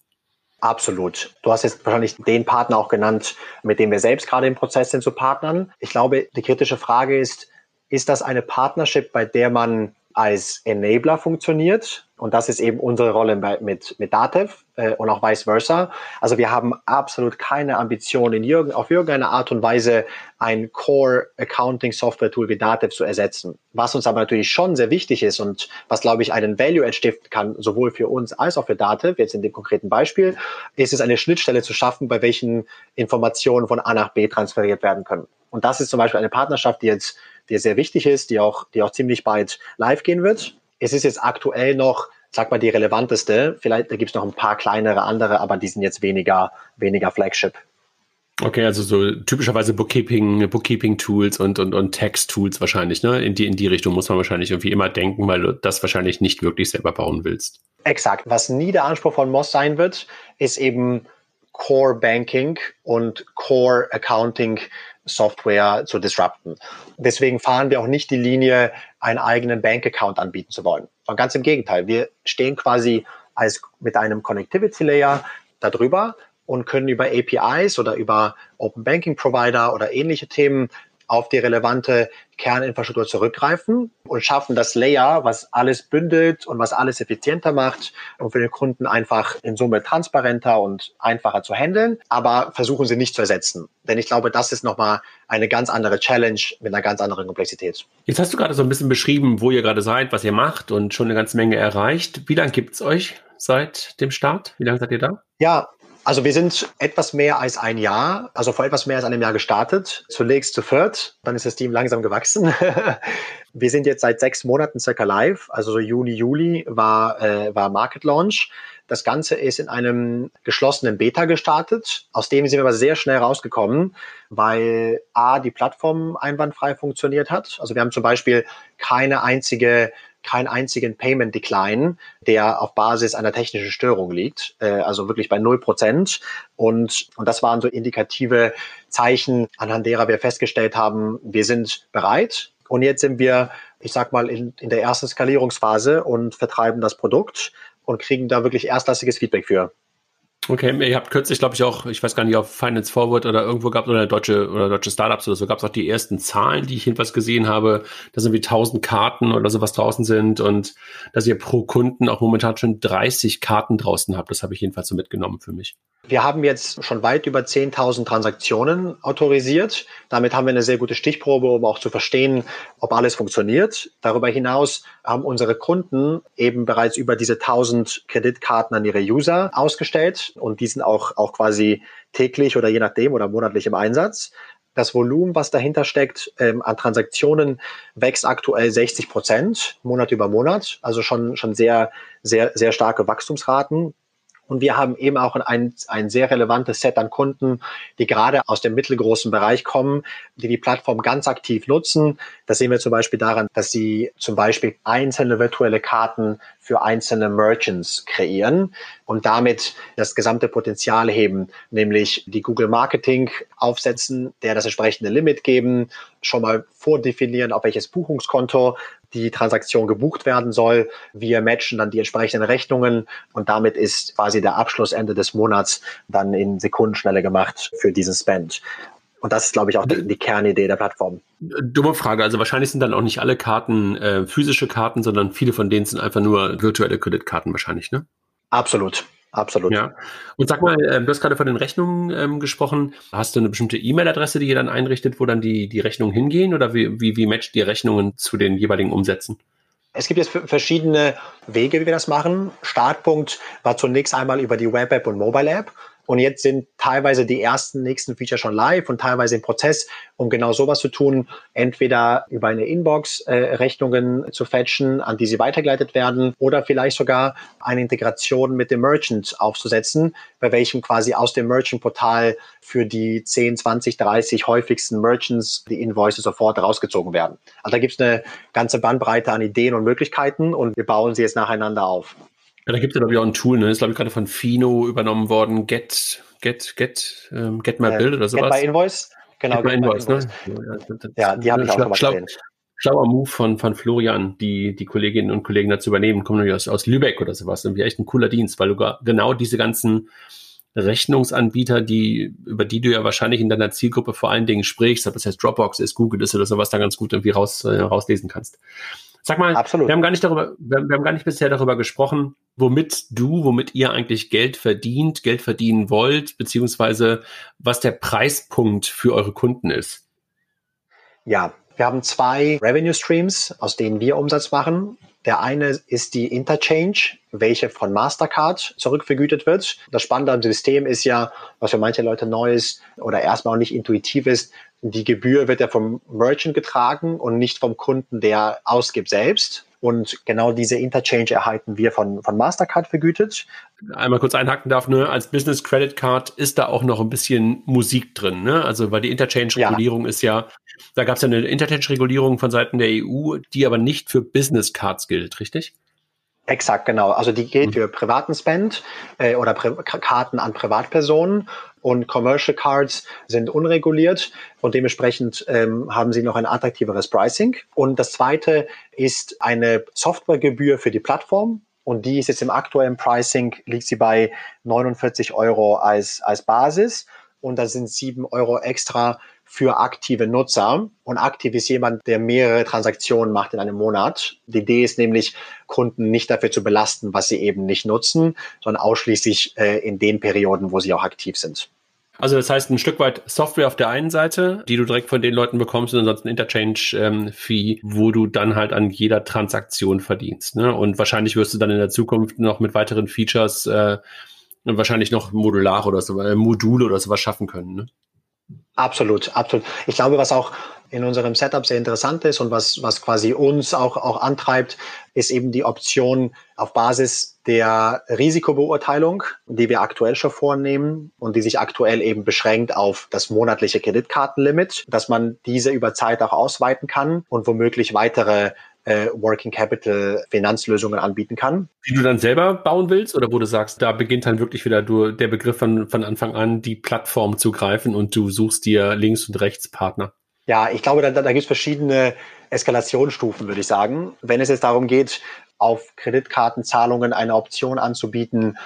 Absolut. Du hast jetzt wahrscheinlich den Partner auch genannt, mit dem wir selbst gerade im Prozess sind zu Partnern. Ich glaube, die kritische Frage ist, ist das eine Partnership, bei der man als Enabler funktioniert. Und das ist eben unsere Rolle bei, mit, mit Datev äh, und auch vice versa. Also wir haben absolut keine Ambition, in irgend, auf irgendeine Art und Weise ein Core Accounting Software Tool wie Datev zu ersetzen. Was uns aber natürlich schon sehr wichtig ist und was, glaube ich, einen Value entstiften kann, sowohl für uns als auch für Datev, jetzt in dem konkreten Beispiel, ist es eine Schnittstelle zu schaffen, bei welchen Informationen von A nach B transferiert werden können. Und das ist zum Beispiel eine Partnerschaft, die jetzt die sehr wichtig ist, die auch, die auch ziemlich bald live gehen wird. Es ist jetzt aktuell noch, sag mal, die relevanteste. Vielleicht da gibt es noch ein paar kleinere andere, aber die sind jetzt weniger, weniger Flagship. Okay, also so typischerweise Bookkeeping, Bookkeeping-Tools und, und, und Text-Tools wahrscheinlich, ne? In die, in die Richtung muss man wahrscheinlich irgendwie immer denken, weil du das wahrscheinlich nicht wirklich selber bauen willst. Exakt. Was nie der Anspruch von Moss sein wird, ist eben Core Banking und Core Accounting Software zu disrupten. Deswegen fahren wir auch nicht die Linie, einen eigenen Bank-Account anbieten zu wollen. Sondern ganz im Gegenteil. Wir stehen quasi als mit einem Connectivity Layer darüber und können über APIs oder über Open Banking Provider oder ähnliche Themen auf die relevante Kerninfrastruktur zurückgreifen und schaffen das Layer, was alles bündelt und was alles effizienter macht und für den Kunden einfach in Summe transparenter und einfacher zu handeln, aber versuchen sie nicht zu ersetzen. Denn ich glaube, das ist nochmal eine ganz andere Challenge mit einer ganz anderen Komplexität. Jetzt hast du gerade so ein bisschen beschrieben, wo ihr gerade seid, was ihr macht und schon eine ganze Menge erreicht. Wie lange gibt's euch seit dem Start? Wie lange seid ihr da? Ja, also wir sind etwas mehr als ein Jahr, also vor etwas mehr als einem Jahr gestartet. Zunächst zu viert, dann ist das Team langsam gewachsen. *laughs* wir sind jetzt seit sechs Monaten circa live, also so Juni, Juli war, äh, war Market Launch. Das Ganze ist in einem geschlossenen Beta gestartet. Aus dem sind wir aber sehr schnell rausgekommen, weil A, die Plattform einwandfrei funktioniert hat. Also wir haben zum Beispiel keine einzige keinen einzigen Payment Decline, der auf Basis einer technischen Störung liegt, äh, also wirklich bei null Prozent. Und, und das waren so indikative Zeichen, anhand derer wir festgestellt haben, wir sind bereit. Und jetzt sind wir, ich sag mal, in, in der ersten Skalierungsphase und vertreiben das Produkt und kriegen da wirklich erstklassiges Feedback für. Okay, ihr habt kürzlich, glaube ich, auch, ich weiß gar nicht, auf Finance Forward oder irgendwo gab es oder deutsche oder deutsche Startups oder so, gab es auch die ersten Zahlen, die ich jedenfalls gesehen habe, dass irgendwie 1000 Karten oder sowas draußen sind und dass ihr pro Kunden auch momentan schon 30 Karten draußen habt. Das habe ich jedenfalls so mitgenommen für mich. Wir haben jetzt schon weit über 10.000 Transaktionen autorisiert. Damit haben wir eine sehr gute Stichprobe, um auch zu verstehen, ob alles funktioniert. Darüber hinaus haben unsere Kunden eben bereits über diese 1000 Kreditkarten an ihre User ausgestellt und die sind auch, auch quasi täglich oder je nachdem oder monatlich im Einsatz. Das Volumen, was dahinter steckt, ähm, an Transaktionen wächst aktuell 60 Prozent Monat über Monat. Also schon, schon sehr, sehr, sehr starke Wachstumsraten. Und wir haben eben auch ein, ein sehr relevantes Set an Kunden, die gerade aus dem mittelgroßen Bereich kommen, die die Plattform ganz aktiv nutzen. Das sehen wir zum Beispiel daran, dass sie zum Beispiel einzelne virtuelle Karten für einzelne Merchants kreieren und damit das gesamte Potenzial heben, nämlich die Google Marketing aufsetzen, der das entsprechende Limit geben, schon mal vordefinieren, auf welches Buchungskonto die Transaktion gebucht werden soll. Wir matchen dann die entsprechenden Rechnungen und damit ist quasi der Abschluss Ende des Monats dann in Sekundenschnelle gemacht für diesen Spend. Und das ist, glaube ich, auch die, die, Kernidee der Plattform. Dumme Frage. Also wahrscheinlich sind dann auch nicht alle Karten äh, physische Karten, sondern viele von denen sind einfach nur virtuelle Kreditkarten wahrscheinlich, ne? Absolut. Absolut. Ja. Und sag mal, äh, du hast gerade von den Rechnungen ähm, gesprochen. Hast du eine bestimmte E-Mail-Adresse, die ihr dann einrichtet, wo dann die, die Rechnungen hingehen? Oder wie, wie, wie matcht die Rechnungen zu den jeweiligen Umsätzen? Es gibt jetzt verschiedene Wege, wie wir das machen. Startpunkt war zunächst einmal über die Web-App und Mobile-App. Und jetzt sind teilweise die ersten nächsten Feature schon live und teilweise im Prozess, um genau sowas zu tun, entweder über eine Inbox äh, Rechnungen zu fetchen, an die sie weitergeleitet werden, oder vielleicht sogar eine Integration mit dem Merchant aufzusetzen, bei welchem quasi aus dem Merchant-Portal für die 10, 20, 30 häufigsten Merchants die Invoices sofort rausgezogen werden. Also da gibt es eine ganze Bandbreite an Ideen und Möglichkeiten und wir bauen sie jetzt nacheinander auf. Ja, da gibt es ja, glaube ich, auch ein Tool, ne? Das ist, glaube ich, gerade von Fino übernommen worden. Get, Get, Get, ähm, Get My Bild oder sowas. Get My Invoice? Genau, Get, get My Invoice, ne? Ja, die habe ich auch schon mal schlau, gesehen. Schlauer Move von, von Florian, die, die Kolleginnen und Kollegen dazu übernehmen, kommen nämlich aus, aus Lübeck oder sowas. Irgendwie echt ein cooler Dienst, weil du genau diese ganzen Rechnungsanbieter, die, über die du ja wahrscheinlich in deiner Zielgruppe vor allen Dingen sprichst, ob das heißt Dropbox ist, Google ist oder sowas, da ganz gut irgendwie raus, äh, rauslesen kannst. Sag mal, Absolut. wir haben gar nicht darüber, wir, wir haben gar nicht bisher darüber gesprochen, womit du, womit ihr eigentlich Geld verdient, Geld verdienen wollt, beziehungsweise was der Preispunkt für eure Kunden ist. Ja, wir haben zwei Revenue Streams, aus denen wir Umsatz machen. Der eine ist die Interchange, welche von Mastercard zurückvergütet wird. Das Spannende am System ist ja, was für manche Leute neu ist oder erstmal auch nicht intuitiv ist, die Gebühr wird ja vom Merchant getragen und nicht vom Kunden, der ausgibt selbst. Und genau diese Interchange erhalten wir von, von Mastercard vergütet. Einmal kurz einhaken darf, ne? als Business Credit Card ist da auch noch ein bisschen Musik drin. Ne? Also weil die Interchange-Regulierung ja. ist ja, da gab es ja eine Interchange-Regulierung von Seiten der EU, die aber nicht für Business Cards gilt, richtig? Exakt, genau. Also die gilt mhm. für privaten Spend äh, oder Pri Karten an Privatpersonen und Commercial Cards sind unreguliert und dementsprechend ähm, haben sie noch ein attraktiveres Pricing. Und das zweite ist eine Softwaregebühr für die Plattform. Und die ist jetzt im aktuellen Pricing, liegt sie bei 49 Euro als, als Basis. Und da sind sieben Euro extra für aktive Nutzer. Und aktiv ist jemand, der mehrere Transaktionen macht in einem Monat. Die Idee ist nämlich, Kunden nicht dafür zu belasten, was sie eben nicht nutzen, sondern ausschließlich äh, in den Perioden, wo sie auch aktiv sind. Also das heißt ein Stück weit Software auf der einen Seite, die du direkt von den Leuten bekommst und ansonsten Interchange-Fee, ähm, wo du dann halt an jeder Transaktion verdienst. Ne? Und wahrscheinlich wirst du dann in der Zukunft noch mit weiteren Features äh, wahrscheinlich noch modular oder so, äh, Module oder sowas schaffen können. Ne? Absolut, absolut. Ich glaube, was auch in unserem Setup sehr interessant ist und was, was quasi uns auch, auch antreibt, ist eben die Option auf Basis der Risikobeurteilung, die wir aktuell schon vornehmen und die sich aktuell eben beschränkt auf das monatliche Kreditkartenlimit, dass man diese über Zeit auch ausweiten kann und womöglich weitere äh, Working Capital Finanzlösungen anbieten kann. Die du dann selber bauen willst oder wo du sagst, da beginnt dann wirklich wieder du, der Begriff von, von Anfang an, die Plattform zu greifen und du suchst dir links und rechts Partner? Ja, ich glaube, da, da gibt es verschiedene Eskalationsstufen, würde ich sagen. Wenn es jetzt darum geht, auf Kreditkartenzahlungen eine Option anzubieten,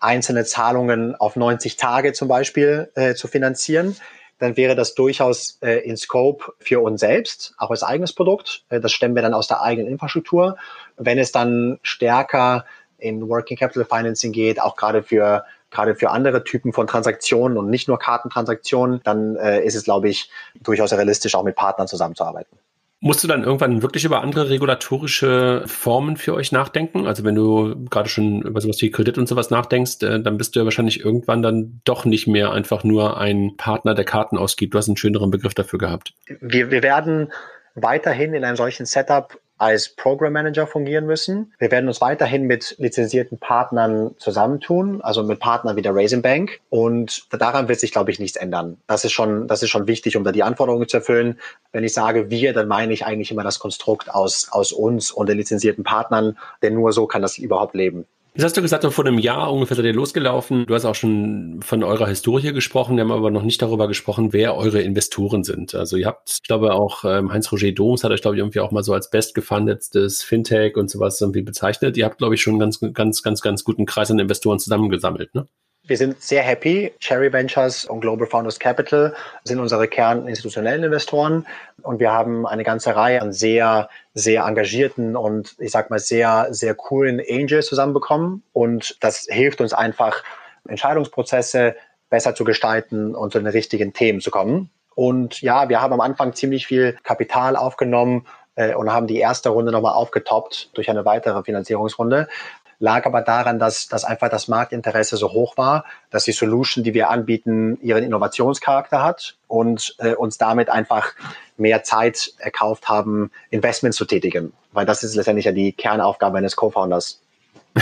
einzelne Zahlungen auf 90 Tage zum Beispiel äh, zu finanzieren, dann wäre das durchaus äh, in Scope für uns selbst, auch als eigenes Produkt. Äh, das stemmen wir dann aus der eigenen Infrastruktur. Wenn es dann stärker in Working Capital Financing geht, auch gerade für gerade für andere Typen von Transaktionen und nicht nur Kartentransaktionen, dann äh, ist es, glaube ich, durchaus realistisch, auch mit Partnern zusammenzuarbeiten. Musst du dann irgendwann wirklich über andere regulatorische Formen für euch nachdenken? Also wenn du gerade schon über sowas wie Kredit und sowas nachdenkst, äh, dann bist du ja wahrscheinlich irgendwann dann doch nicht mehr einfach nur ein Partner, der Karten ausgibt. Du hast einen schöneren Begriff dafür gehabt. Wir, wir werden weiterhin in einem solchen Setup als Program Manager fungieren müssen. Wir werden uns weiterhin mit lizenzierten Partnern zusammentun, also mit Partnern wie der Raisin Bank. Und daran wird sich, glaube ich, nichts ändern. Das ist schon, das ist schon wichtig, um da die Anforderungen zu erfüllen. Wenn ich sage wir, dann meine ich eigentlich immer das Konstrukt aus, aus uns und den lizenzierten Partnern, denn nur so kann das überhaupt leben. Jetzt hast du gesagt, vor einem Jahr ungefähr seid ihr losgelaufen. Du hast auch schon von eurer Historie gesprochen. Wir haben aber noch nicht darüber gesprochen, wer eure Investoren sind. Also ihr habt, ich glaube auch ähm, Heinz-Roger Doms hat euch, glaube ich, irgendwie auch mal so als bestgefundetstes Fintech und sowas irgendwie bezeichnet. Ihr habt, glaube ich, schon einen ganz, ganz, ganz, ganz guten Kreis an Investoren zusammengesammelt, ne? Wir sind sehr happy. Cherry Ventures und Global Founders Capital sind unsere kerninstitutionellen Investoren. Und wir haben eine ganze Reihe an sehr, sehr engagierten und ich sag mal sehr, sehr coolen Angels zusammenbekommen. Und das hilft uns einfach, Entscheidungsprozesse besser zu gestalten und zu den richtigen Themen zu kommen. Und ja, wir haben am Anfang ziemlich viel Kapital aufgenommen äh, und haben die erste Runde nochmal aufgetoppt durch eine weitere Finanzierungsrunde lag aber daran, dass, dass einfach das Marktinteresse so hoch war, dass die Solution, die wir anbieten, ihren Innovationscharakter hat und äh, uns damit einfach mehr Zeit erkauft haben, Investments zu tätigen. Weil das ist letztendlich ja die Kernaufgabe eines Co-Founders. *laughs*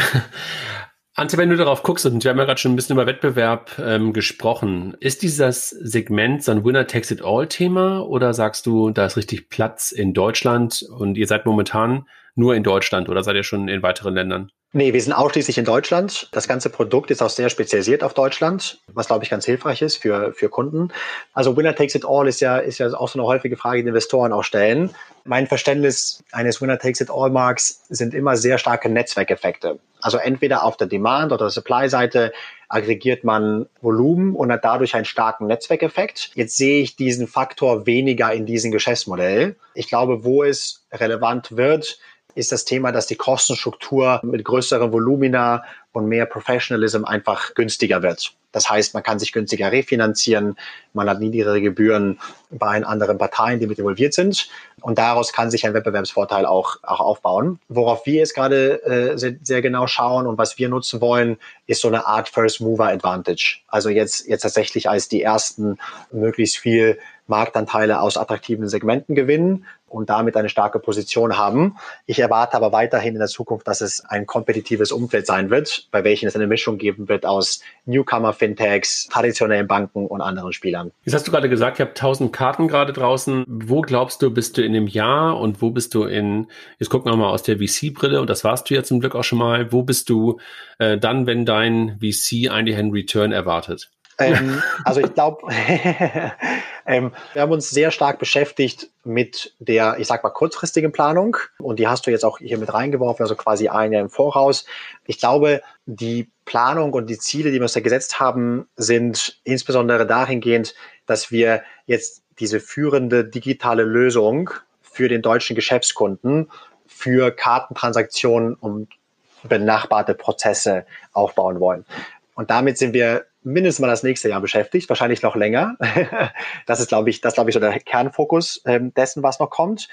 Ante, wenn du darauf guckst, und wir haben ja gerade schon ein bisschen über Wettbewerb ähm, gesprochen, ist dieses Segment so ein Winner-Takes-it-all-Thema oder sagst du, da ist richtig Platz in Deutschland und ihr seid momentan nur in Deutschland oder seid ihr schon in weiteren Ländern? Nee, wir sind ausschließlich in Deutschland. Das ganze Produkt ist auch sehr spezialisiert auf Deutschland, was glaube ich ganz hilfreich ist für, für Kunden. Also Winner takes it all ist ja, ist ja auch so eine häufige Frage, die Investoren auch stellen. Mein Verständnis eines Winner takes it all Marks sind immer sehr starke Netzwerkeffekte. Also entweder auf der Demand- oder Supply-Seite aggregiert man Volumen und hat dadurch einen starken Netzwerkeffekt. Jetzt sehe ich diesen Faktor weniger in diesem Geschäftsmodell. Ich glaube, wo es relevant wird, ist das Thema, dass die Kostenstruktur mit größeren Volumina und mehr Professionalism einfach günstiger wird. Das heißt, man kann sich günstiger refinanzieren, man hat niedrigere Gebühren bei anderen Parteien, die mit involviert sind. Und daraus kann sich ein Wettbewerbsvorteil auch, auch aufbauen. Worauf wir jetzt gerade äh, sehr, sehr genau schauen und was wir nutzen wollen, ist so eine Art First Mover Advantage. Also jetzt, jetzt tatsächlich als die ersten möglichst viel Marktanteile aus attraktiven Segmenten gewinnen und damit eine starke Position haben. Ich erwarte aber weiterhin in der Zukunft, dass es ein kompetitives Umfeld sein wird, bei welchem es eine Mischung geben wird aus Newcomer-Fintechs, traditionellen Banken und anderen Spielern. Jetzt hast du gerade gesagt, ihr habt 1000 Karten gerade draußen. Wo glaubst du, bist du in einem Jahr und wo bist du in, jetzt gucken wir mal aus der VC-Brille und das warst du ja zum Glück auch schon mal, wo bist du äh, dann, wenn dein VC eigentlich einen Return erwartet? Ähm, also ich glaube, *laughs* *laughs* ähm, wir haben uns sehr stark beschäftigt mit der, ich sag mal, kurzfristigen Planung. Und die hast du jetzt auch hier mit reingeworfen, also quasi ein Jahr im Voraus. Ich glaube, die Planung und die Ziele, die wir uns da gesetzt haben, sind insbesondere dahingehend, dass wir jetzt diese führende digitale Lösung für den deutschen Geschäftskunden für Kartentransaktionen und benachbarte Prozesse aufbauen wollen. Und damit sind wir mindestens mal das nächste Jahr beschäftigt, wahrscheinlich noch länger. *laughs* das ist, glaube ich, das glaube ich so der Kernfokus ähm, dessen, was noch kommt.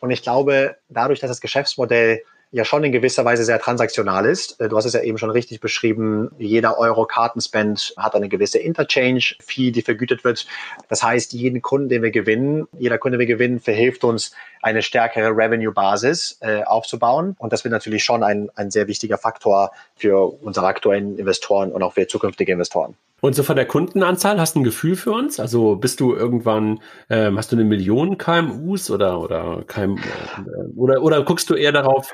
Und ich glaube, dadurch, dass das Geschäftsmodell ja schon in gewisser Weise sehr transaktional ist. Äh, du hast es ja eben schon richtig beschrieben. Jeder Euro Kartenspend hat eine gewisse Interchange-Fee, die vergütet wird. Das heißt, jeden Kunden, den wir gewinnen, jeder Kunde, den wir gewinnen, verhilft uns, eine stärkere Revenue-Basis äh, aufzubauen. Und das wird natürlich schon ein, ein sehr wichtiger Faktor für unsere aktuellen Investoren und auch für zukünftige Investoren. Und so von der Kundenanzahl hast du ein Gefühl für uns? Also bist du irgendwann, ähm, hast du eine Million KMUs oder oder KMU, äh, oder oder guckst du eher darauf,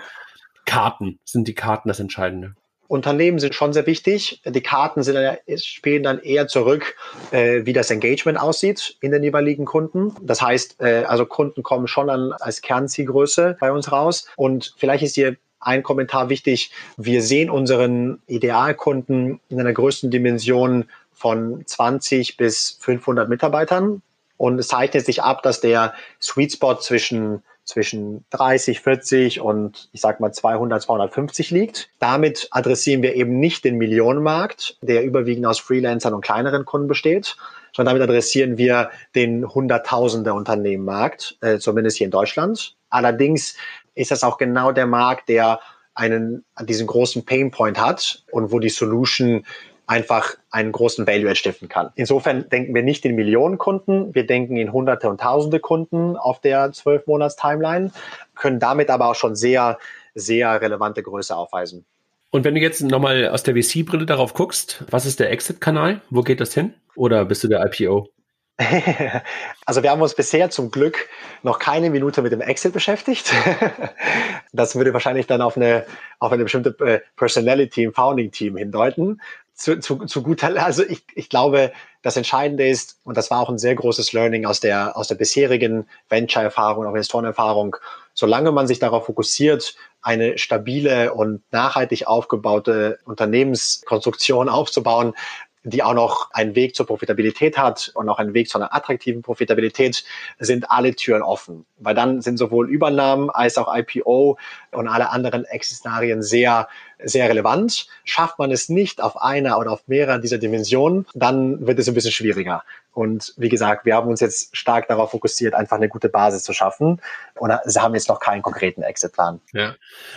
Karten, sind die Karten das Entscheidende? Unternehmen sind schon sehr wichtig. Die Karten sind, spielen dann eher zurück, äh, wie das Engagement aussieht in den jeweiligen Kunden. Das heißt, äh, also Kunden kommen schon an, als Kernzielgröße bei uns raus. Und vielleicht ist hier ein Kommentar wichtig. Wir sehen unseren Idealkunden in einer größten Dimension von 20 bis 500 Mitarbeitern. Und es zeichnet sich ab, dass der Sweet Spot zwischen zwischen 30, 40 und ich sag mal 200, 250 liegt. Damit adressieren wir eben nicht den Millionenmarkt, der überwiegend aus Freelancern und kleineren Kunden besteht, sondern damit adressieren wir den Hunderttausende Unternehmenmarkt, äh, zumindest hier in Deutschland. Allerdings ist das auch genau der Markt, der einen diesen großen Painpoint hat und wo die Solution einfach einen großen Value stiften kann. Insofern denken wir nicht in Millionen Kunden, wir denken in Hunderte und Tausende Kunden auf der 12-Monats-Timeline, können damit aber auch schon sehr, sehr relevante Größe aufweisen. Und wenn du jetzt nochmal aus der VC-Brille darauf guckst, was ist der Exit-Kanal? Wo geht das hin? Oder bist du der IPO? *laughs* Also wir haben uns bisher zum Glück noch keine Minute mit dem Exit beschäftigt. *laughs* Das würde wahrscheinlich dann auf eine, auf eine bestimmte äh, Personality im Founding-Team hindeuten. Zu, zu, zu guter, also ich, ich glaube, das Entscheidende ist, und das war auch ein sehr großes Learning aus der, aus der bisherigen Venture-Erfahrung, auch Investorenerfahrung, solange man sich darauf fokussiert, eine stabile und nachhaltig aufgebaute Unternehmenskonstruktion aufzubauen, die auch noch einen Weg zur Profitabilität hat und auch einen Weg zu einer attraktiven Profitabilität, sind alle Türen offen. Weil dann sind sowohl Übernahmen als auch IPO und alle anderen Exit-Szenarien sehr, sehr relevant. Schafft man es nicht auf einer oder auf mehreren dieser Dimensionen, dann wird es ein bisschen schwieriger. Und wie gesagt, wir haben uns jetzt stark darauf fokussiert, einfach eine gute Basis zu schaffen und haben jetzt noch keinen konkreten Exit-Plan. Ja,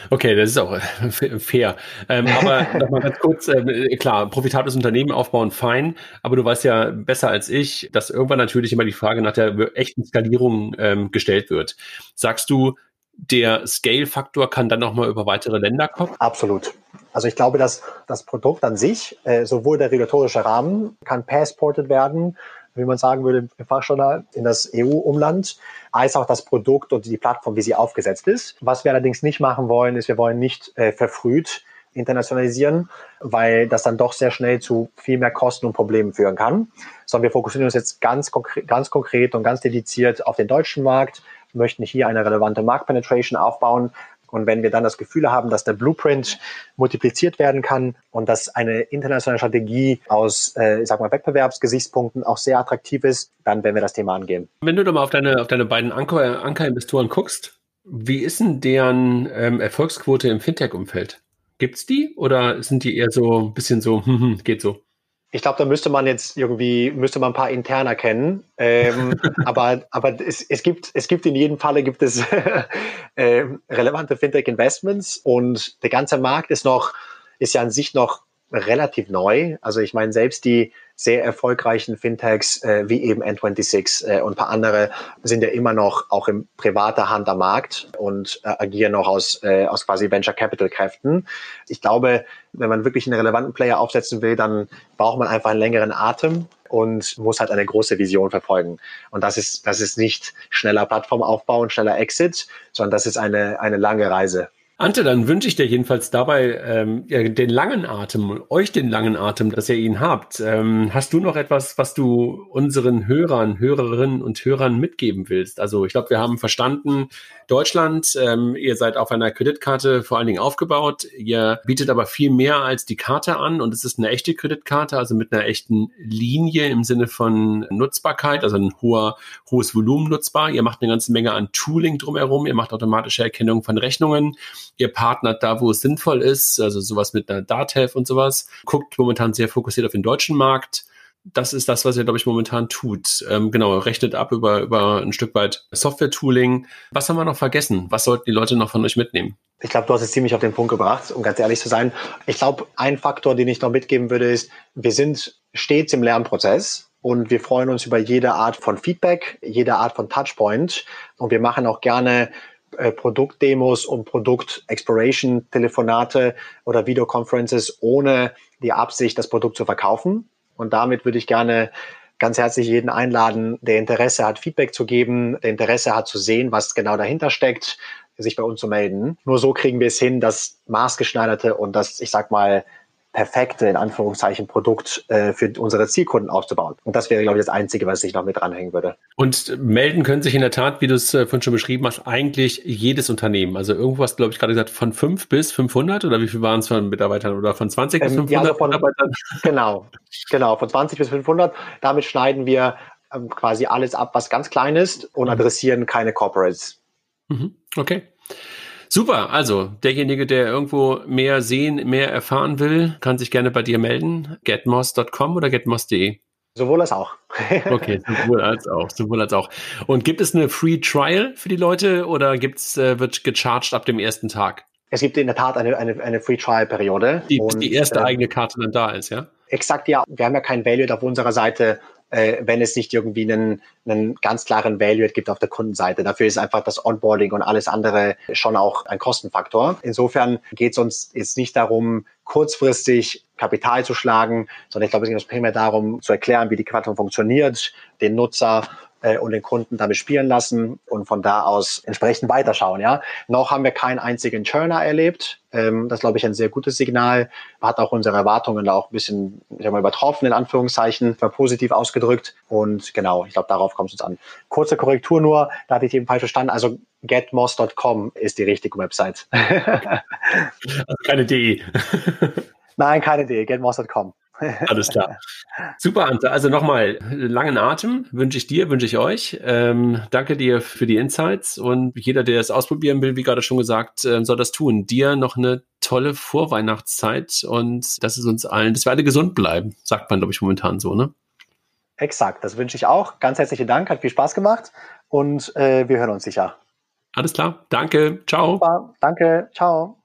okay, das ist auch äh, *laughs* fair. Ähm, aber *laughs* nochmal ganz kurz, äh, klar, profitables Unternehmen aufbauen, fein, aber du weißt ja besser als ich, dass irgendwann natürlich immer die Frage nach der echten Skalierung ähm, gestellt wird. Sagst du, der Scale-Faktor kann dann nochmal über weitere Länder kommen? Absolut. Also ich glaube, dass das Produkt an sich, äh, sowohl der regulatorische Rahmen, kann passported werden wie man sagen würde im Fachjournal, in das EU-Umland, als auch das Produkt und die Plattform, wie sie aufgesetzt ist. Was wir allerdings nicht machen wollen, ist, wir wollen nicht äh, verfrüht internationalisieren, weil das dann doch sehr schnell zu viel mehr Kosten und Problemen führen kann. Sondern wir fokussieren uns jetzt ganz, konkret, ganz konkret und ganz dediziert auf den deutschen Markt, möchten hier eine relevante Marktpenetration aufbauen, und wenn wir dann das Gefühl haben, dass der Blueprint multipliziert werden kann und dass eine internationale Strategie aus, äh, ich sag mal, Wettbewerbsgesichtspunkten auch sehr attraktiv ist, dann werden wir das Thema angehen. Wenn du doch mal auf deine, auf deine beiden Anker, Ankerinvestoren guckst, wie ist denn deren ähm, Erfolgsquote im Fintech-Umfeld? Gibt's die oder sind die eher so ein bisschen so, *laughs* hm, hm, geht so? Ich glaube, da müsste man jetzt irgendwie, müsste man ein paar interner kennen. Ähm, *laughs* aber aber es, es, gibt, es gibt in jedem Falle gibt es *laughs* äh, relevante Fintech-Investments und der ganze Markt ist noch, ist ja an sich noch relativ neu. Also ich meine, selbst die sehr erfolgreichen Fintechs äh, wie eben N26 äh, und ein paar andere sind ja immer noch auch in privater Hand am Markt und äh, agieren noch aus, äh, aus quasi Venture Capital Kräften. Ich glaube, wenn man wirklich einen relevanten Player aufsetzen will, dann braucht man einfach einen längeren Atem und muss halt eine große Vision verfolgen. Und das ist, das ist nicht schneller Plattformaufbau und schneller Exit, sondern das ist eine, eine lange Reise. Ante, dann wünsche ich dir jedenfalls dabei ähm, ja, den langen Atem, euch den langen Atem, dass ihr ihn habt. Ähm, hast du noch etwas, was du unseren Hörern, Hörerinnen und Hörern mitgeben willst? Also ich glaube, wir haben verstanden, Deutschland, ähm, ihr seid auf einer Kreditkarte vor allen Dingen aufgebaut. Ihr bietet aber viel mehr als die Karte an und es ist eine echte Kreditkarte, also mit einer echten Linie im Sinne von Nutzbarkeit, also ein hoher, hohes Volumen nutzbar. Ihr macht eine ganze Menge an Tooling drumherum. Ihr macht automatische Erkennung von Rechnungen Ihr partnert da, wo es sinnvoll ist, also sowas mit einer Datev und sowas. Guckt momentan sehr fokussiert auf den deutschen Markt. Das ist das, was ihr, glaube ich, momentan tut. Ähm, genau, rechnet ab über, über ein Stück weit Software-Tooling. Was haben wir noch vergessen? Was sollten die Leute noch von euch mitnehmen? Ich glaube, du hast es ziemlich auf den Punkt gebracht, um ganz ehrlich zu sein. Ich glaube, ein Faktor, den ich noch mitgeben würde, ist, wir sind stets im Lernprozess und wir freuen uns über jede Art von Feedback, jede Art von Touchpoint und wir machen auch gerne äh, Produktdemos und Produkt-Exploration-Telefonate oder Videoconferences ohne die Absicht, das Produkt zu verkaufen. Und damit würde ich gerne ganz herzlich jeden einladen, der Interesse hat, Feedback zu geben, der Interesse hat zu sehen, was genau dahinter steckt, sich bei uns zu melden. Nur so kriegen wir es hin, das maßgeschneiderte und das, ich sag mal, perfekte, in Anführungszeichen, Produkt äh, für unsere Zielkunden aufzubauen. Und das wäre, glaube ich, das Einzige, was ich noch mit dranhängen würde. Und melden können sich in der Tat, wie du es äh, vorhin schon beschrieben hast, eigentlich jedes Unternehmen. Also irgendwas, glaube ich, gerade gesagt, von 5 bis 500 oder wie viel waren es von Mitarbeitern oder von 20 ähm, bis 500 ja, also von, Mitarbeitern? *laughs* Genau, genau, von 20 bis 500. Damit schneiden wir ähm, quasi alles ab, was ganz klein ist und mhm. adressieren keine Corporates. Mhm. Okay. Super, also derjenige, der irgendwo mehr sehen, mehr erfahren will, kann sich gerne bei dir melden. getmos.com oder getmos.de? Sowohl als auch. *laughs* okay, sowohl als auch, sowohl als auch. Und gibt es eine Free Trial für die Leute oder gibt's, äh, wird gecharged ab dem ersten Tag? Es gibt in der Tat eine, eine, eine Free Trial Periode. Die, und, die erste äh, eigene Karte dann da ist, ja? Exakt, ja. Wir haben ja kein Value auf unserer Seite, äh, wenn es nicht irgendwie einen, einen ganz klaren Value gibt auf der Kundenseite. Dafür ist einfach das Onboarding und alles andere schon auch ein Kostenfaktor. Insofern geht es uns jetzt nicht darum, kurzfristig Kapital zu schlagen, sondern ich glaube, es geht uns primär darum, zu erklären, wie die Plattform funktioniert, den Nutzer äh, und den Kunden damit spielen lassen und von da aus entsprechend weiterschauen. Ja, noch haben wir keinen einzigen Churner erlebt. Ähm, das glaube ich ein sehr gutes Signal. Hat auch unsere Erwartungen auch ein bisschen ich sag mal, übertroffen in Anführungszeichen, war positiv ausgedrückt. Und genau, ich glaube, darauf kommt es uns an. Kurze Korrektur nur, da hatte ich eben falsch verstanden. Also getmoss.com ist die richtige Website. *laughs* also keine DE. *laughs* Nein, keine DE, getmoss.com. *laughs* Alles klar. Super, Ante. Also nochmal langen Atem wünsche ich dir, wünsche ich euch. Ähm, danke dir für die Insights und jeder, der es ausprobieren will, wie gerade schon gesagt, äh, soll das tun. Dir noch eine tolle Vorweihnachtszeit und dass es uns allen, dass wir alle gesund bleiben, sagt man, glaube ich, momentan so, ne? Exakt, das wünsche ich auch. Ganz herzlichen Dank, hat viel Spaß gemacht und äh, wir hören uns sicher. Alles klar, danke, ciao. Super, danke, ciao.